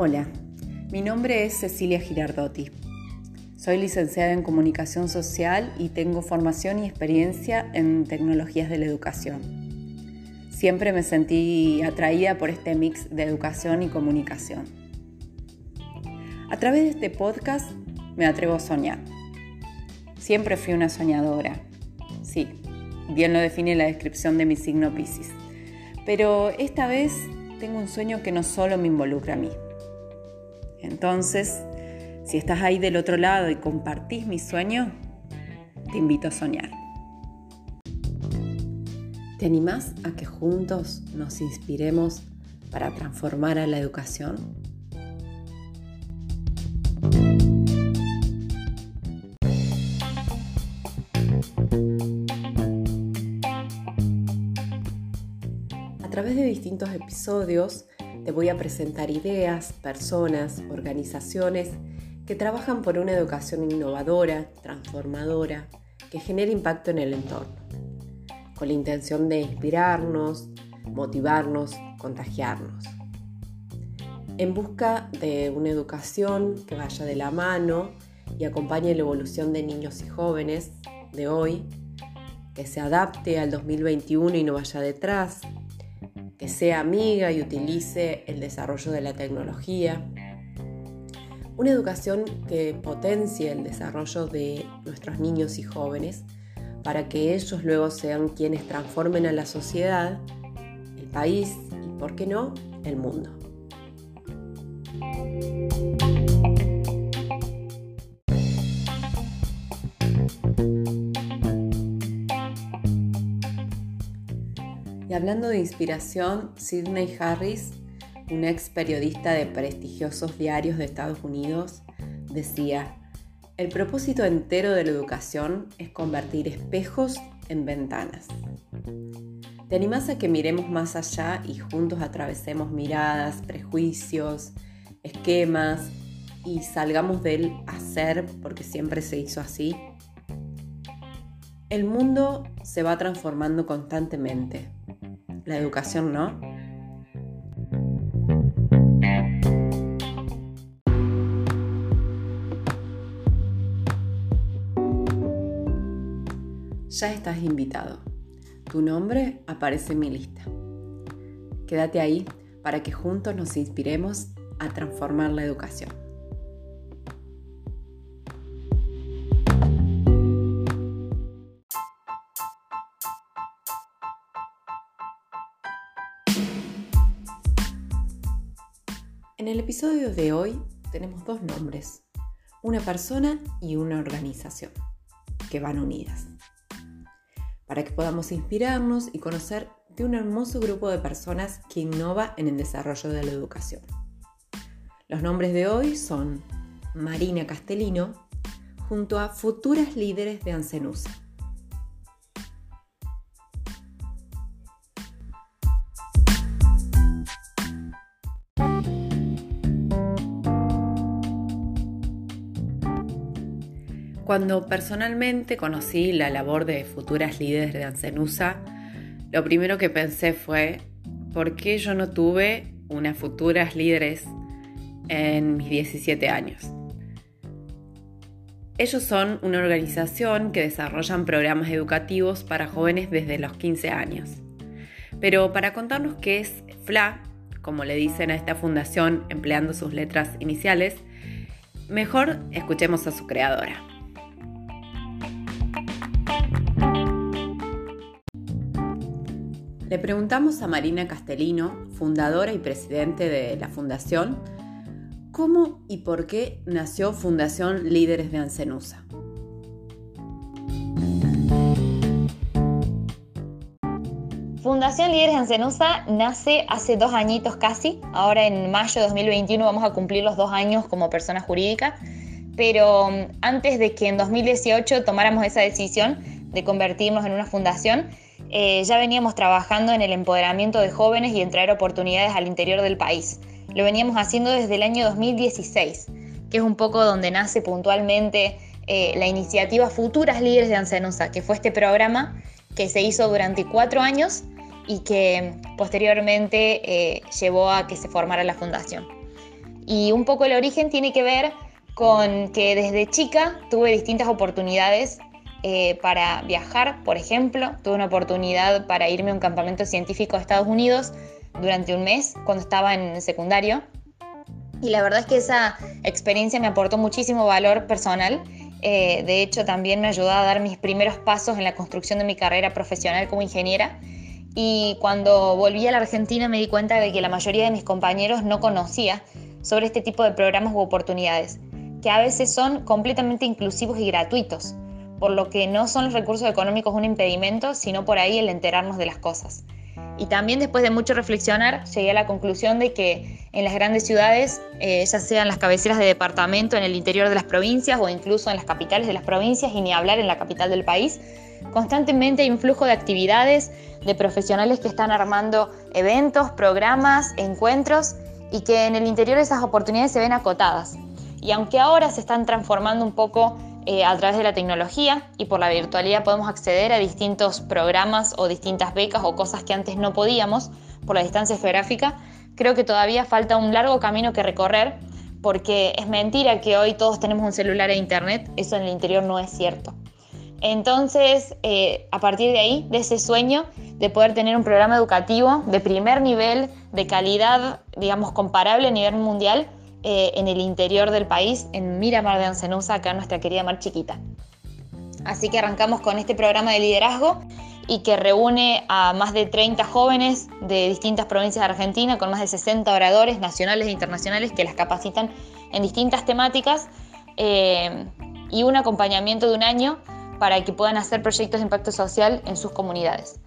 Hola, mi nombre es Cecilia Girardotti. Soy licenciada en Comunicación Social y tengo formación y experiencia en tecnologías de la educación. Siempre me sentí atraída por este mix de educación y comunicación. A través de este podcast me atrevo a soñar. Siempre fui una soñadora. Sí, bien lo define la descripción de mi signo Pisces. Pero esta vez tengo un sueño que no solo me involucra a mí, entonces, si estás ahí del otro lado y compartís mi sueño, te invito a soñar. ¿Te animás a que juntos nos inspiremos para transformar a la educación? A través de distintos episodios te voy a presentar ideas, personas, organizaciones que trabajan por una educación innovadora, transformadora, que genere impacto en el entorno, con la intención de inspirarnos, motivarnos, contagiarnos. En busca de una educación que vaya de la mano y acompañe la evolución de niños y jóvenes de hoy, que se adapte al 2021 y no vaya detrás, que sea amiga y utilice el desarrollo de la tecnología. Una educación que potencie el desarrollo de nuestros niños y jóvenes para que ellos luego sean quienes transformen a la sociedad, el país y, por qué no, el mundo. Hablando de inspiración, Sidney Harris, un ex periodista de prestigiosos diarios de Estados Unidos, decía, el propósito entero de la educación es convertir espejos en ventanas. ¿Te animás a que miremos más allá y juntos atravesemos miradas, prejuicios, esquemas y salgamos del hacer porque siempre se hizo así? El mundo se va transformando constantemente la educación no. Ya estás invitado. Tu nombre aparece en mi lista. Quédate ahí para que juntos nos inspiremos a transformar la educación. Episodio de hoy tenemos dos nombres, una persona y una organización, que van unidas, para que podamos inspirarnos y conocer de un hermoso grupo de personas que innova en el desarrollo de la educación. Los nombres de hoy son Marina Castellino junto a futuras líderes de Ancenusa. Cuando personalmente conocí la labor de futuras líderes de Ancenusa, lo primero que pensé fue, ¿por qué yo no tuve unas futuras líderes en mis 17 años? Ellos son una organización que desarrollan programas educativos para jóvenes desde los 15 años. Pero para contarnos qué es FLA, como le dicen a esta fundación empleando sus letras iniciales, mejor escuchemos a su creadora. Le preguntamos a Marina Castellino, fundadora y presidente de la fundación, cómo y por qué nació Fundación Líderes de Ancenusa. Fundación Líderes de Ancenusa nace hace dos añitos casi. Ahora en mayo de 2021 vamos a cumplir los dos años como persona jurídica. Pero mm, antes de que en 2018 tomáramos esa decisión de convertirnos en una fundación, eh, ya veníamos trabajando en el empoderamiento de jóvenes y en traer oportunidades al interior del país. Lo veníamos haciendo desde el año 2016, que es un poco donde nace puntualmente eh, la iniciativa Futuras Líderes de Ancenusa, que fue este programa que se hizo durante cuatro años y que posteriormente eh, llevó a que se formara la fundación. Y un poco el origen tiene que ver con que desde chica tuve distintas oportunidades eh, para viajar, por ejemplo, tuve una oportunidad para irme a un campamento científico a Estados Unidos durante un mes cuando estaba en secundario. Y la verdad es que esa experiencia me aportó muchísimo valor personal. Eh, de hecho, también me ayudó a dar mis primeros pasos en la construcción de mi carrera profesional como ingeniera. Y cuando volví a la Argentina me di cuenta de que la mayoría de mis compañeros no conocía sobre este tipo de programas u oportunidades, que a veces son completamente inclusivos y gratuitos, por lo que no son los recursos económicos un impedimento, sino por ahí el enterarnos de las cosas. Y también después de mucho reflexionar, llegué a la conclusión de que en las grandes ciudades, eh, ya sean las cabeceras de departamento en el interior de las provincias o incluso en las capitales de las provincias y ni hablar en la capital del país, constantemente hay un flujo de actividades, de profesionales que están armando eventos, programas, encuentros y que en el interior esas oportunidades se ven acotadas. Y aunque ahora se están transformando un poco eh, a través de la tecnología y por la virtualidad podemos acceder a distintos programas o distintas becas o cosas que antes no podíamos por la distancia geográfica, creo que todavía falta un largo camino que recorrer porque es mentira que hoy todos tenemos un celular e internet, eso en el interior no es cierto. Entonces, eh, a partir de ahí, de ese sueño de poder tener un programa educativo de primer nivel, de calidad, digamos, comparable a nivel mundial, eh, en el interior del país, en Miramar de Ancenusa, acá nuestra querida Mar Chiquita. Así que arrancamos con este programa de liderazgo y que reúne a más de 30 jóvenes de distintas provincias de Argentina, con más de 60 oradores nacionales e internacionales que las capacitan en distintas temáticas eh, y un acompañamiento de un año para que puedan hacer proyectos de impacto social en sus comunidades.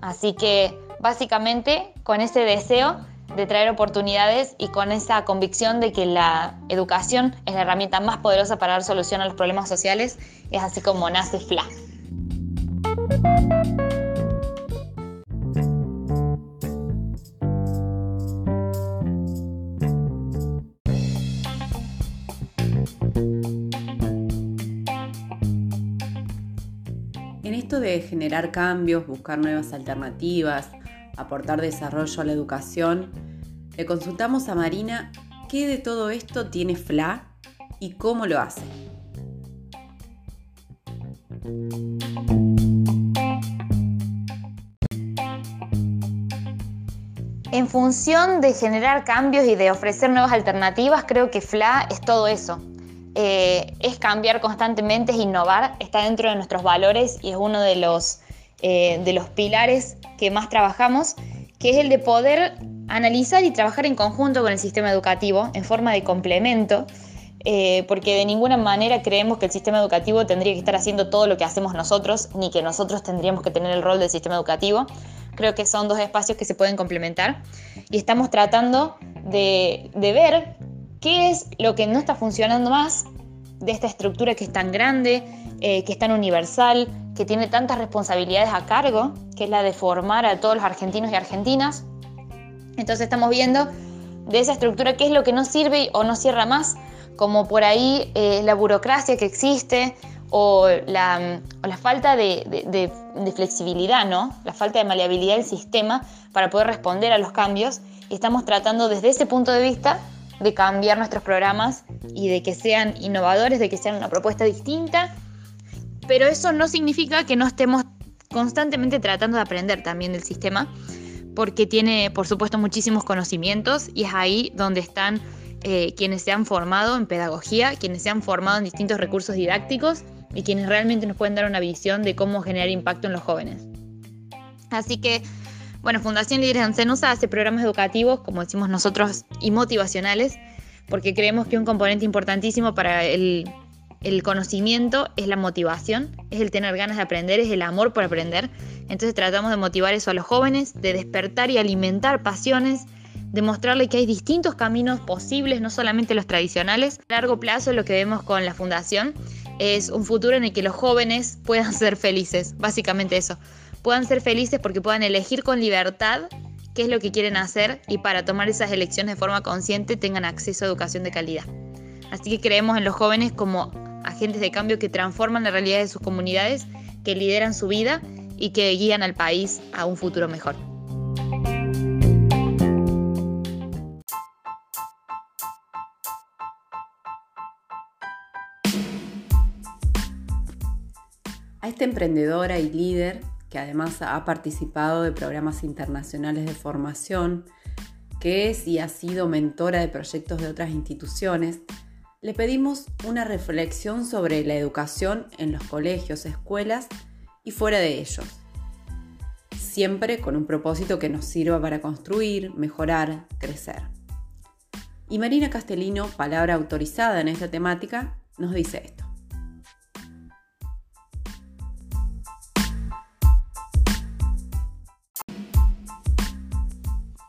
Así que básicamente con ese deseo de traer oportunidades y con esa convicción de que la educación es la herramienta más poderosa para dar solución a los problemas sociales, es así como nace FLA. En esto de generar cambios, buscar nuevas alternativas, aportar desarrollo a la educación, le consultamos a Marina qué de todo esto tiene FLA y cómo lo hace. En función de generar cambios y de ofrecer nuevas alternativas, creo que FLA es todo eso. Eh, es cambiar constantemente, es innovar, está dentro de nuestros valores y es uno de los, eh, de los pilares que más trabajamos, que es el de poder analizar y trabajar en conjunto con el sistema educativo en forma de complemento, eh, porque de ninguna manera creemos que el sistema educativo tendría que estar haciendo todo lo que hacemos nosotros, ni que nosotros tendríamos que tener el rol del sistema educativo. Creo que son dos espacios que se pueden complementar y estamos tratando de, de ver qué es lo que no está funcionando más de esta estructura que es tan grande, eh, que es tan universal, que tiene tantas responsabilidades a cargo, que es la de formar a todos los argentinos y argentinas. Entonces estamos viendo de esa estructura qué es lo que no sirve o no cierra más, como por ahí eh, la burocracia que existe o la, falta de, flexibilidad, ¿no? la falta de maleabilidad del sistema para poder responder a los cambios. Y estamos tratando desde ese punto de vista de cambiar nuestros programas y de que sean innovadores, de que sean una propuesta distinta pero eso no significa que no estemos constantemente tratando de aprender también del sistema, porque tiene, por supuesto, muchísimos conocimientos y es ahí donde están eh, quienes se han formado en pedagogía, quienes se han formado en distintos recursos didácticos y quienes realmente nos pueden dar una visión de cómo generar impacto en los jóvenes. Así que, bueno, Fundación Líderes Ancenusa hace programas educativos, como decimos nosotros, y motivacionales, porque creemos que un componente importantísimo para el el conocimiento es la motivación, es el tener ganas de aprender, es el amor por aprender. Entonces tratamos de motivar eso a los jóvenes, de despertar y alimentar pasiones, de mostrarle que hay distintos caminos posibles, no solamente los tradicionales. A largo plazo lo que vemos con la fundación es un futuro en el que los jóvenes puedan ser felices, básicamente eso puedan ser felices porque puedan elegir con libertad qué es lo que quieren hacer y para tomar esas elecciones de forma consciente tengan acceso a educación de calidad. Así que creemos en los jóvenes como agentes de cambio que transforman la realidad de sus comunidades, que lideran su vida y que guían al país a un futuro mejor. A esta emprendedora y líder que además ha participado de programas internacionales de formación, que es y ha sido mentora de proyectos de otras instituciones, le pedimos una reflexión sobre la educación en los colegios, escuelas y fuera de ellos. Siempre con un propósito que nos sirva para construir, mejorar, crecer. Y Marina Castellino, palabra autorizada en esta temática, nos dice esto.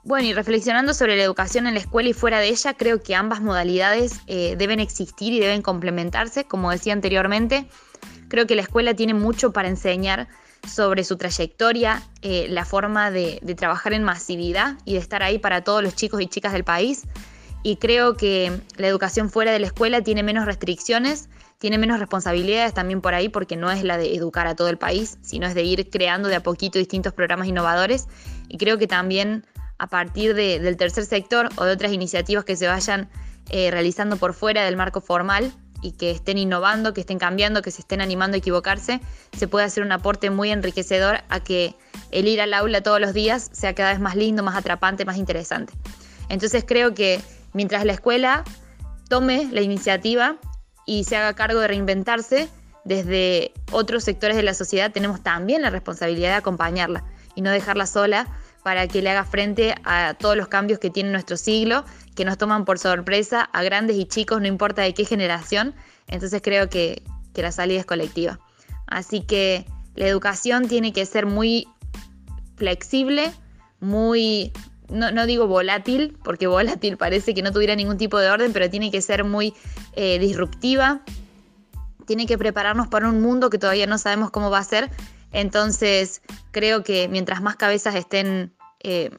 Bueno, y reflexionando sobre la educación en la escuela y fuera de ella, creo que ambas modalidades eh, deben existir y deben complementarse, como decía anteriormente. Creo que la escuela tiene mucho para enseñar sobre su trayectoria, eh, la forma de, de, trabajar en masividad y de estar ahí para todos los chicos y chicas del país. Y creo que la educación fuera de la escuela tiene menos restricciones, tiene menos responsabilidades también por ahí, porque no es la de educar a todo el país, sino es de ir creando de a poquito distintos programas innovadores. Y creo que también a partir del tercer sector o de otras iniciativas que se vayan eh, realizando por fuera del marco formal y que estén innovando, que estén cambiando, que se estén animando a equivocarse, se puede hacer un aporte muy enriquecedor a que el ir al aula todos los días sea cada vez más lindo, más atrapante, más interesante. Entonces creo que mientras la escuela tome la iniciativa y se haga cargo de reinventarse, desde otros sectores de la sociedad tenemos también la responsabilidad de acompañarla y no dejarla sola para que le haga frente a todos los cambios que tiene nuestro siglo, que nos toman por sorpresa a grandes y chicos, no importa de qué generación. Entonces creo que, la salida es colectiva. Así que la educación tiene que ser muy flexible, muy, no, digo volátil, porque volátil parece que no tuviera ningún tipo de orden, pero tiene que ser muy eh, disruptiva. Tiene que prepararnos para un mundo que todavía no sabemos cómo va a ser. Entonces creo que mientras más cabezas estén eh,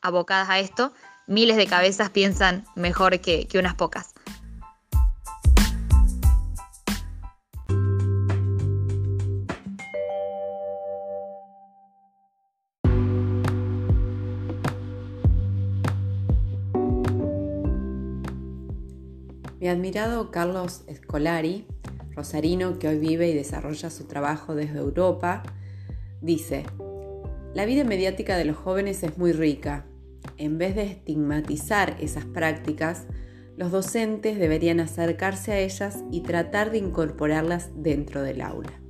abocadas a esto, miles de cabezas piensan mejor que, que unas pocas. Mi admirado Carlos Escolari, rosarino que hoy vive y desarrolla su trabajo desde Europa, dice, la vida mediática de los jóvenes es muy rica. En vez de estigmatizar esas prácticas, los docentes deberían acercarse a ellas y tratar de incorporarlas dentro del aula.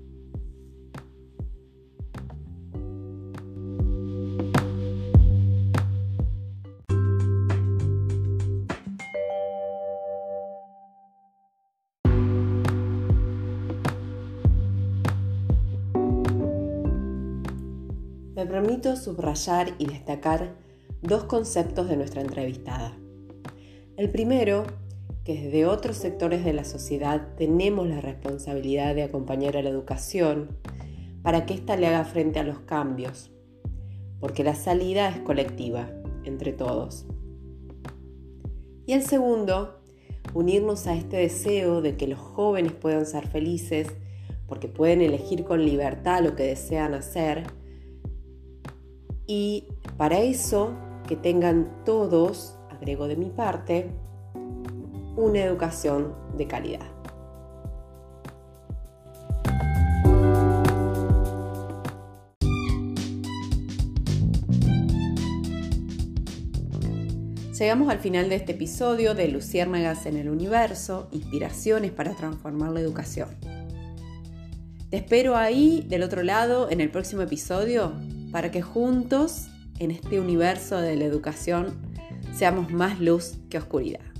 Me permito subrayar y destacar dos conceptos de nuestra entrevistada. El primero, que desde otros sectores de la sociedad tenemos la responsabilidad de acompañar a la educación para que ésta le haga frente a los cambios, porque la salida es colectiva, entre todos. Y el segundo, unirnos a este deseo de que los jóvenes puedan ser felices, porque pueden elegir con libertad lo que desean hacer, y para eso que tengan todos, agrego de mi parte, una educación de calidad. Llegamos al final de este episodio de Luciérnagas en el Universo, inspiraciones para transformar la educación. Te espero ahí, del otro lado, en el próximo episodio para que juntos, en este universo de la educación, seamos más luz que oscuridad.